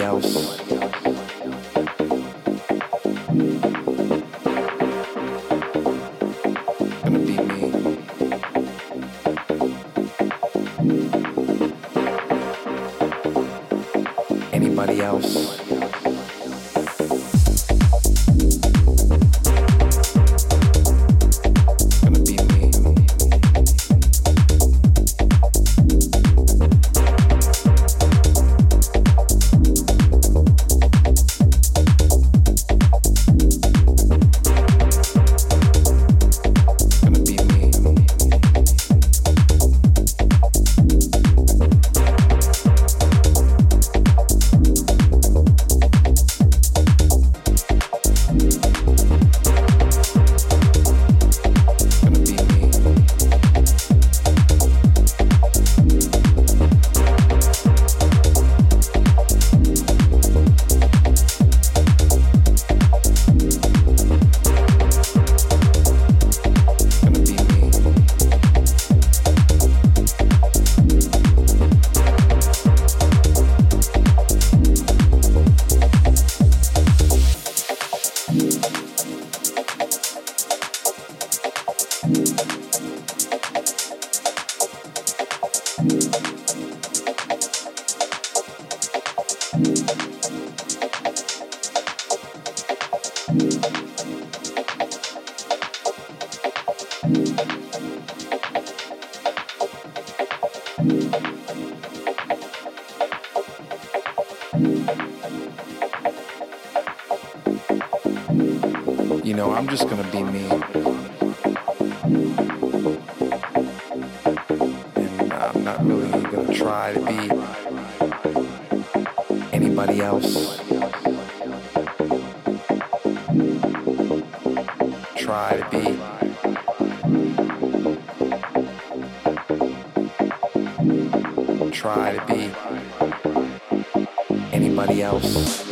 else. Try to be anybody else.